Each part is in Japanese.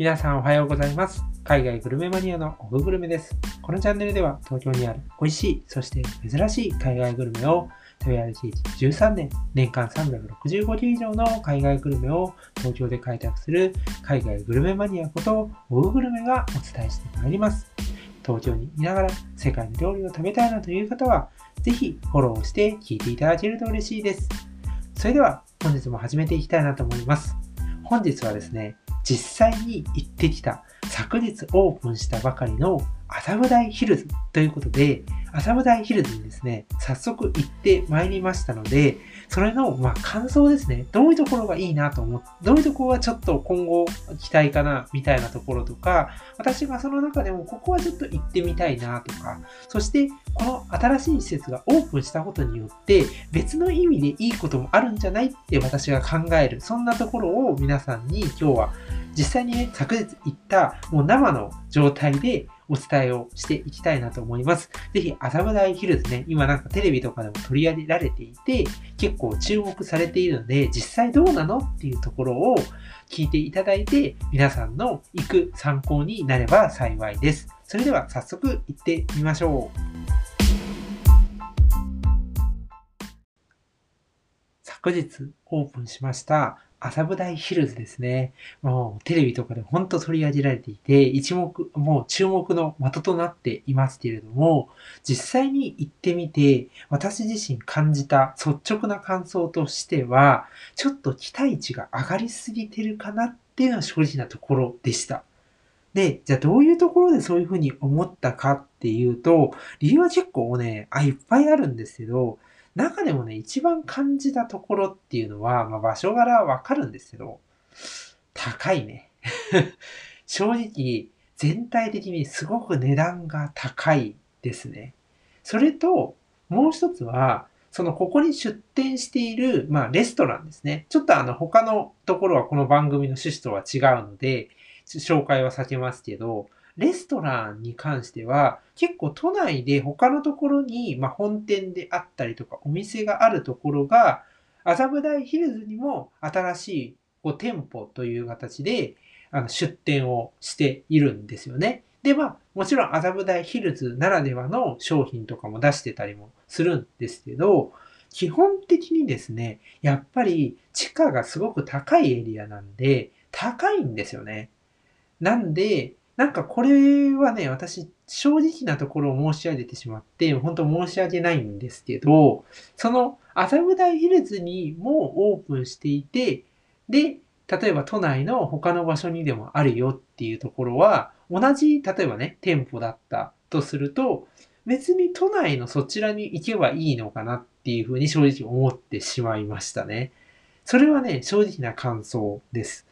皆さんおはようございます。海外グルメマニアのオググルメです。このチャンネルでは東京にある美味しい、そして珍しい海外グルメを食べ歩き13年、年間365日以上の海外グルメを東京で開拓する海外グルメマニアことオググルメがお伝えしてまいります。東京にいながら世界の料理を食べたいなという方は、ぜひフォローして聞いていただけると嬉しいです。それでは本日も始めていきたいなと思います。本日はですね、実際に行ってきた昨日オープンしたばかりの麻布台ヒルズということで、麻布台ヒルズにですね、早速行ってまいりましたので、それの、まあ、感想ですね。どういうところがいいなと思って、どういうところはちょっと今後期待かな、みたいなところとか、私がその中でもここはちょっと行ってみたいなとか、そしてこの新しい施設がオープンしたことによって、別の意味でいいこともあるんじゃないって私が考える、そんなところを皆さんに今日は実際にね、昨日行ったもう生の状態でお伝えをしていきたいなと思います。ぜひ、麻布台ヒルズね、今なんかテレビとかでも取り上げられていて、結構注目されているので、実際どうなのっていうところを聞いていただいて、皆さんの行く参考になれば幸いです。それでは早速行ってみましょう。昨日オープンしました麻布台ヒルズですね。もうテレビとかで本当取り上げられていて、一目、もう注目の的となっていますけれども、実際に行ってみて、私自身感じた率直な感想としては、ちょっと期待値が上がりすぎてるかなっていうのは正直なところでした。で、じゃあどういうところでそういうふうに思ったかっていうと、理由は結構ね、あ、いっぱいあるんですけど、中でもね、一番感じたところっていうのは、まあ、場所柄はわかるんですけど、高いね。正直、全体的にすごく値段が高いですね。それと、もう一つは、そのここに出店している、まあ、レストランですね。ちょっとあの、他のところはこの番組の趣旨とは違うので、紹介は避けますけど、レストランに関しては、結構都内で他のところに、まあ、本店であったりとか、お店があるところが、麻布台ヒルズにも新しいこう店舗という形であの出店をしているんですよね。で、まあ、もちろん麻布台ヒルズならではの商品とかも出してたりもするんですけど、基本的にですね、やっぱり地価がすごく高いエリアなんで、高いんですよね。なんで、なんかこれはね、私、正直なところを申し上げてしまって、本当申し訳ないんですけど、その麻布台ヒルズにもオープンしていて、で、例えば都内の他の場所にでもあるよっていうところは、同じ、例えばね、店舗だったとすると、別に都内のそちらに行けばいいのかなっていうふうに正直思ってしまいましたね。それはね、正直な感想です。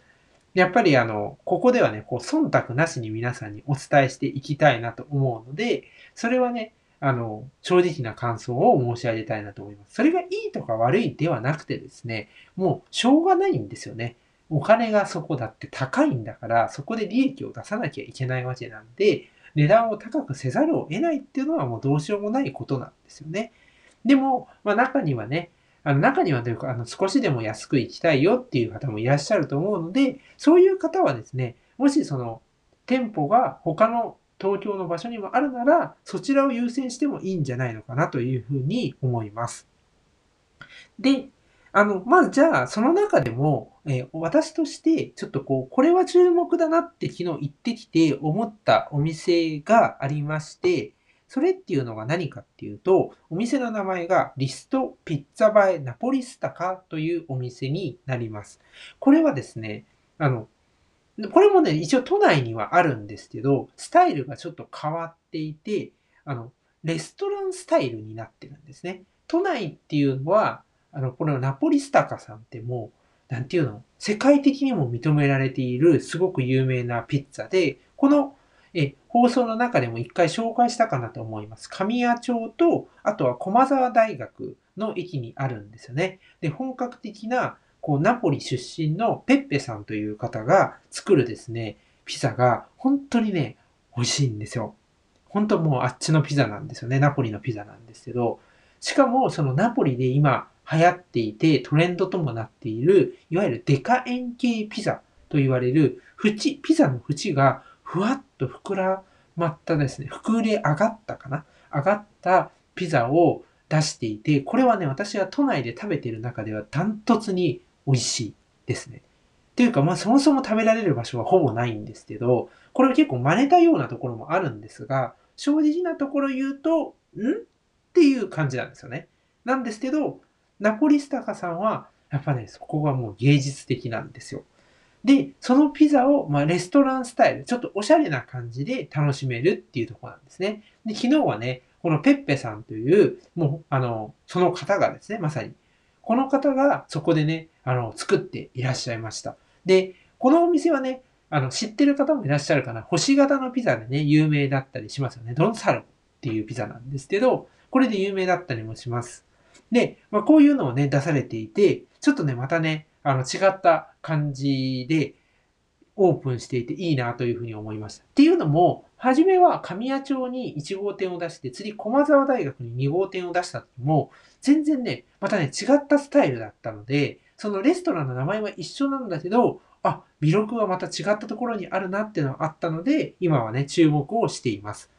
やっぱりあの、ここではね、こう、忖度なしに皆さんにお伝えしていきたいなと思うので、それはね、あの、正直な感想を申し上げたいなと思います。それがいいとか悪いではなくてですね、もうしょうがないんですよね。お金がそこだって高いんだから、そこで利益を出さなきゃいけないわけなんで、値段を高くせざるを得ないっていうのはもうどうしようもないことなんですよね。でも、まあ中にはね、あの中にはというか、あの少しでも安く行きたいよっていう方もいらっしゃると思うので、そういう方はですね、もしその店舗が他の東京の場所にもあるなら、そちらを優先してもいいんじゃないのかなというふうに思います。で、あの、まずじゃあ、その中でも、えー私として、ちょっとこう、これは注目だなって昨日行ってきて思ったお店がありまして、それっていうのが何かっていうと、お店の名前がリストピッツァバエナポリスタカというお店になります。これはですね、あの、これもね、一応都内にはあるんですけど、スタイルがちょっと変わっていて、あの、レストランスタイルになってるんですね。都内っていうのは、あの、このナポリスタカさんってもう、なんていうの世界的にも認められているすごく有名なピッツァで、このえ放送の中でも一回紹介したかなと思います。神谷町と、あとは駒沢大学の駅にあるんですよね。で、本格的な、こう、ナポリ出身のペッペさんという方が作るですね、ピザが本当にね、美味しいんですよ。本当もうあっちのピザなんですよね。ナポリのピザなんですけど、しかもそのナポリで今流行っていてトレンドともなっている、いわゆるデカ円形ピザと言われる縁、ピザの縁がふわっと膨らまったですね、膨れ上がったかな上がったピザを出していて、これはね、私は都内で食べている中ではダントツに美味しいですね。っていうか、まあそもそも食べられる場所はほぼないんですけど、これは結構真似たようなところもあるんですが、正直なところ言うと、ん？っていう感じなんですよね。なんですけど、ナポリスタカさんは、やっぱね、そこがもう芸術的なんですよ。で、そのピザを、まあ、レストランスタイル、ちょっとおしゃれな感じで楽しめるっていうとこなんですね。で、昨日はね、このペッペさんという、もう、あの、その方がですね、まさに、この方がそこでね、あの、作っていらっしゃいました。で、このお店はね、あの、知ってる方もいらっしゃるかな。星型のピザでね、有名だったりしますよね。ドンサルっていうピザなんですけど、これで有名だったりもします。で、まあ、こういうのをね、出されていて、ちょっとね、またね、あの、違った感じでオープンしていていいなというふうに思いました。っていうのも、初めは神谷町に1号店を出して、次駒沢大学に2号店を出した時も、全然ね、またね、違ったスタイルだったので、そのレストランの名前は一緒なんだけど、あ、魅力はまた違ったところにあるなっていうのがあったので、今はね、注目をしています。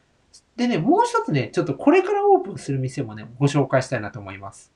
でね、もう一つね、ちょっとこれからオープンする店もね、ご紹介したいなと思います。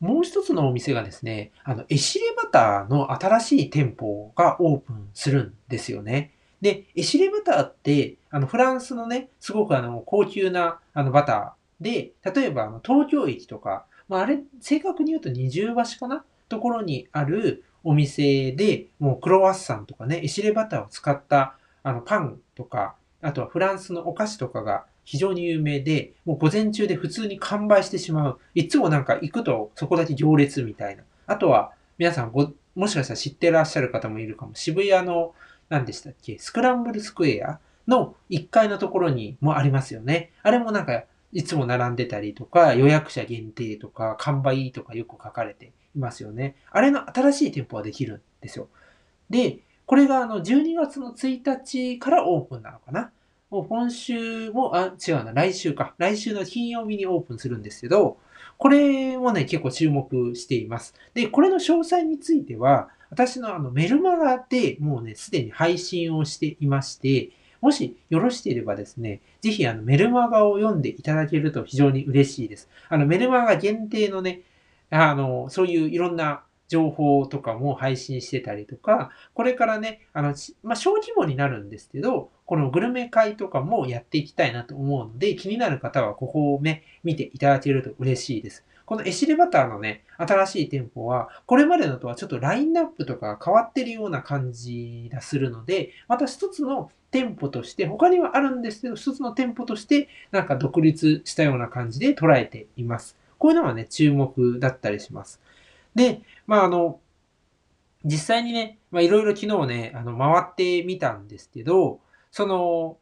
もう一つのお店がですね、あの、エシレバターの新しい店舗がオープンするんですよね。で、エシレバターって、あの、フランスのね、すごくあの、高級なあのバターで、例えばあの、東京駅とか、まあ、あれ、正確に言うと二重橋かな？ところにあるお店で、もうクロワッサンとかね、エシレバターを使ったあの、パンとか、あとはフランスのお菓子とかが非常に有名で、もう午前中で普通に完売してしまう。いつもなんか行くとそこだけ行列みたいな。あとは、皆さんご、もしかしたら知ってらっしゃる方もいるかも。渋谷の、何でしたっけ、スクランブルスクエアの1階のところにもありますよね。あれもなんか、いつも並んでたりとか、予約者限定とか、完売とかよく書かれていますよね。あれの新しい店舗ができるんですよ。で、これがあの12月の1日からオープンなのかな。もう今週も、あ、違うな、来週か。来週の金曜日にオープンするんですけど、これもね、結構注目しています。で、これの詳細については、私のあのメルマガでもうね、すでに配信をしていまして、もしよろしければですね、ぜひあのメルマガを読んでいただけると非常に嬉しいです。あのメルマガ限定のね、あの、そういういろんな情報とかも配信してたりとか、これからね、あの、まあ、小規模になるんですけど、このグルメ会とかもやっていきたいなと思うので、気になる方はここをね、見ていただけると嬉しいです。このエシレバターのね、新しい店舗は、これまでのとはちょっとラインナップとか変わってるような感じがするので、また一つの店舗として、他にはあるんですけど、一つの店舗として、なんか独立したような感じで捉えています。こういうのはね、注目だったりします。で、まあ、あの、実際にね、まあ、いろいろ昨日ね、あの、回ってみたんですけど、その、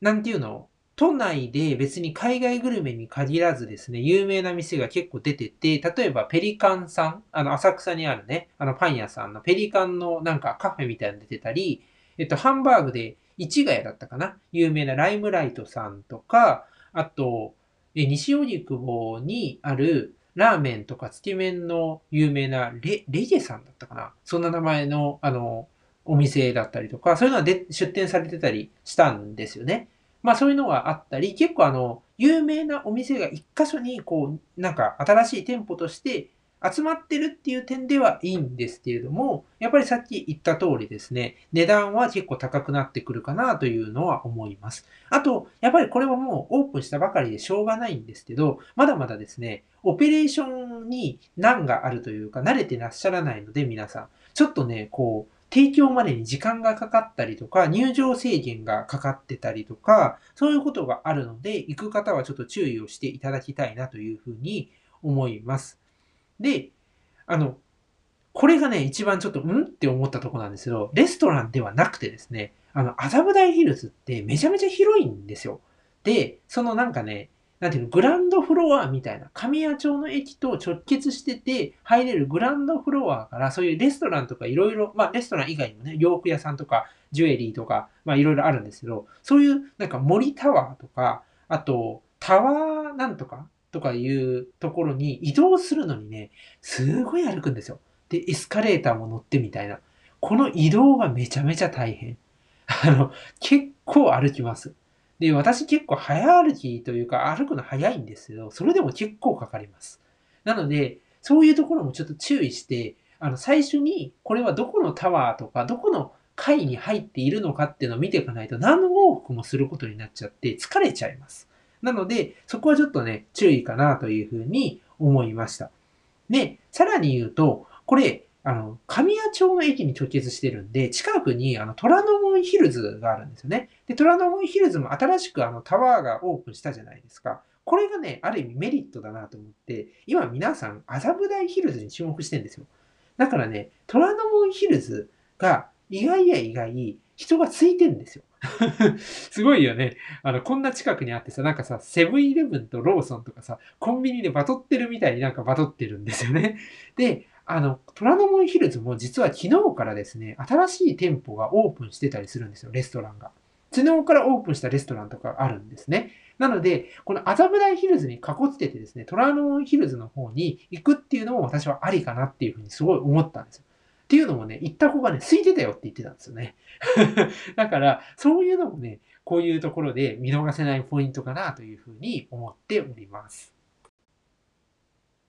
なんていうの都内で別に海外グルメに限らずですね、有名な店が結構出てて、例えばペリカンさん、あの、浅草にあるね、あの、パン屋さんのペリカンのなんかカフェみたいなの出てたり、えっと、ハンバーグで市ヶ谷だったかな有名なライムライトさんとか、あと、え西荻窪にある、ラーメンとかつけ麺の有名なレ、レジェさんだったかな？そんな名前の、あの、お店だったりとか、そういうのは出店されてたりしたんですよね。まあそういうのがあったり、結構あの、有名なお店が一箇所に、こう、なんか新しい店舗として集まってるっていう点ではいいんですけれども、やっぱりさっき言った通りですね、値段は結構高くなってくるかなというのは思います。あと、やっぱりこれはもうオープンしたばかりでしょうがないんですけど、まだまだですね、オペレーションに難があるというか、慣れてらっしゃらないので皆さん、ちょっとね、こう、提供までに時間がかかったりとか、入場制限がかかってたりとか、そういうことがあるので、行く方はちょっと注意をしていただきたいなというふうに思います。で、あの、これがね、一番ちょっと、うん？って思ったとこなんですけど、レストランではなくてですね、あの、麻布台ヒルズってめちゃめちゃ広いんですよ。で、そのなんかね、なんていうの、グランドフロアみたいな、神谷町の駅と直結してて入れるグランドフロアから、そういうレストランとかいろいろ、まあレストラン以外にもね、洋服屋さんとか、ジュエリーとか、まあいろいろあるんですけど、そういうなんか森タワーとか、あと、タワーなんとかとかいうところに移動するのにね、すごい歩くんですよ。で、エスカレーターも乗ってみたいな。この移動がめちゃめちゃ大変。あの、結構歩きます。で、私結構早歩きというか歩くの早いんですけど、それでも結構かかります。なので、そういうところもちょっと注意して、あの、最初にこれはどこのタワーとか、どこの階に入っているのかっていうのを見ていかないと何往復もすることになっちゃって疲れちゃいます。なので、そこはちょっとね、注意かなというふうに思いました。で、さらに言うと、これ、あの、神谷町の駅に直結してるんで、近くにあの虎ノ門ヒルズがあるんですよね。で、虎ノ門ヒルズも新しくあのタワーがオープンしたじゃないですか。これがね、ある意味メリットだなと思って、今皆さん麻布台ヒルズに注目してるんですよ。だからね、虎ノ門ヒルズが意外や意外、人がついてんですよ。すごいよね。あの、こんな近くにあってさ、なんかさ、セブンイレブンとローソンとかさ、コンビニでバトってるみたいになんかバトってるんですよね。で、あの、虎ノ門ヒルズも実は昨日からですね、新しい店舗がオープンしてたりするんですよ、レストランが。昨日からオープンしたレストランとかあるんですね。なので、この麻布台ヒルズに囲つけてですね、虎ノ門ヒルズの方に行くっていうのも私はありかなっていうふうにすごい思ったんですよ。っていうのもね、行った子がね、空いてたよって言ってたんですよね。だから、そういうのもね、こういうところで見逃せないポイントかなというふうに思っております。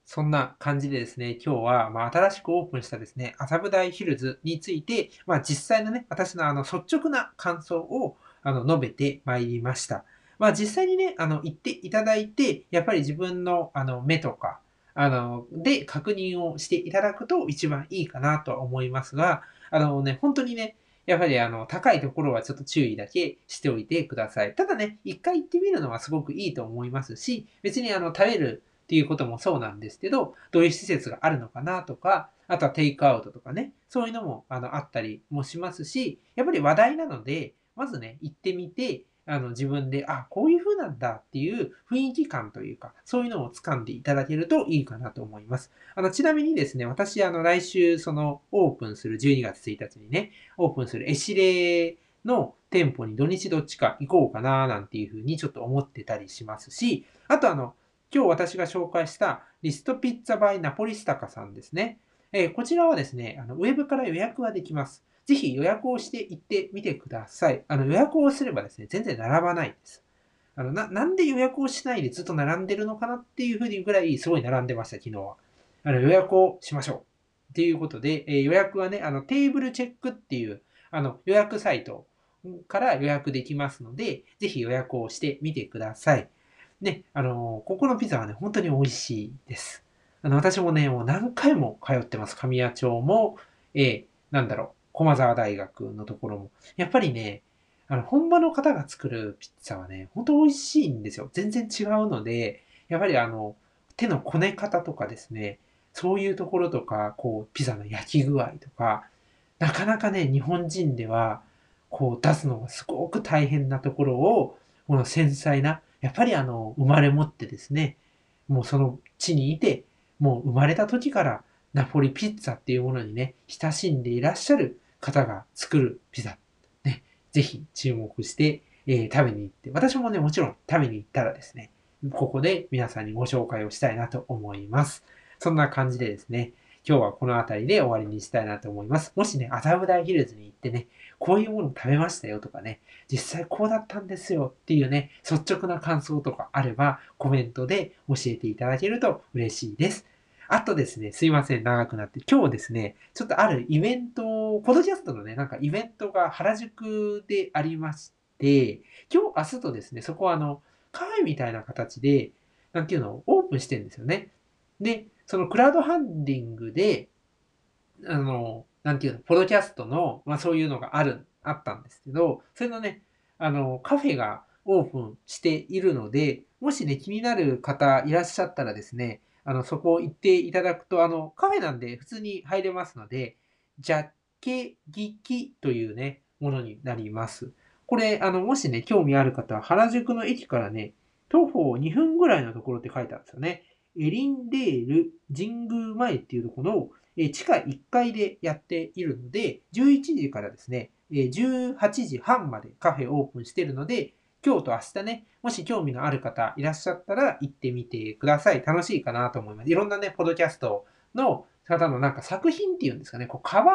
そんな感じでですね、今日は、まあ、新しくオープンしたですね、麻布台ヒルズについて、まあ、実際のね、私のあの率直な感想をあの述べてまいりました。まあ、実際にね、あの、言っていただいて、やっぱり自分のあの目とか、あの、で確認をしていただくと一番いいかなとは思いますが、あのね、本当にね、やはりあの、高いところはちょっと注意だけしておいてください。ただね、一回行ってみるのはすごくいいと思いますし、別にあの、食べるっていうこともそうなんですけど、どういう施設があるのかなとか、あとはテイクアウトとかね、そういうのもあのあったりもしますし、やっぱり話題なので、まずね、行ってみて、あの自分で、あ、こういう風なんだっていう雰囲気感というか、そういうのを掴んでいただけるといいかなと思います。あの、ちなみにですね、私、あの、来週、その、オープンする12月1日にね、オープンするエシレの店舗に土日どっちか行こうかななんていう風にちょっと思ってたりしますし、あとあの、今日私が紹介したリストピッツァバイナポリスタカさんですね。えー、こちらはですね、あのウェブから予約ができます。ぜひ予約をして行ってみてください。あの予約をすればですね、全然並ばないです。あのななんで予約をしないでずっと並んでるのかなっていうふうにぐらいすごい並んでました、昨日は。あの予約をしましょう。っていうことで、えー、予約はね、あのテーブルチェックっていうあの予約サイトから予約できますので、ぜひ予約をしてみてください。ね、あの、ここのピザはね、本当に美味しいです。あの、私もね、もう何回も通ってます。神谷町も、えー、なんだろう、駒沢大学のところも。やっぱりね、あの、本場の方が作るピッツァはね、本当美味しいんですよ。全然違うので、やっぱりあの、手のこね方とかですね、そういうところとか、こう、ピザの焼き具合とか、なかなかね、日本人では、こう、出すのがすごく大変なところを、この繊細な、やっぱりあの、生まれ持ってですね、もうその地にいて、もう生まれた時からナポリピッツァっていうものにね、親しんでいらっしゃる方が作るピザ。ね、ぜひ注目して、えー、食べに行って、私もね、もちろん食べに行ったらですね、ここで皆さんにご紹介をしたいなと思います。そんな感じでですね、今日はこの辺りで終わりにしたいなと思います。もしね、麻布台ヒルズに行ってね、こういうもの食べましたよとかね、実際こうだったんですよっていうね、率直な感想とかあれば、コメントで教えていただけると嬉しいです。あとですね、すいません、長くなって。今日ですね、ちょっとあるイベント、ポドキャストのね、なんかイベントが原宿でありまして、今日、明日とですね、そこはあの、カフェみたいな形で、なんていうの、オープンしてるんですよね。で、そのクラウドファンディングで、あの、なんていうの、ポドキャストの、まあそういうのがある、あったんですけど、それのね、あの、カフェがオープンしているので、もしね、気になる方いらっしゃったらですね、あの、そこ行っていただくと、あの、カフェなんで普通に入れますので、ジャッケギキというね、ものになります。これ、あの、もしね、興味ある方は、原宿の駅からね、徒歩2分ぐらいのところって書いてあるんですよね。エリンデール神宮前っていうところを、え地下1階でやっているので、11時からですね、え18時半までカフェオープンしているので、今日と明日ね、もし興味のある方いらっしゃったら行ってみてください。楽しいかなと思います。いろんなね、ポドキャストの方のなんか作品っていうんですかね、こうカバー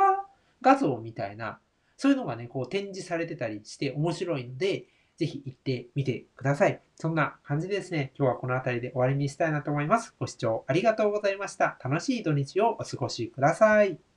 画像みたいな、そういうのがね、こう展示されてたりして面白いので、ぜひ行ってみてください。そんな感じですね、今日はこの辺りで終わりにしたいなと思います。ご視聴ありがとうございました。楽しい土日をお過ごしください。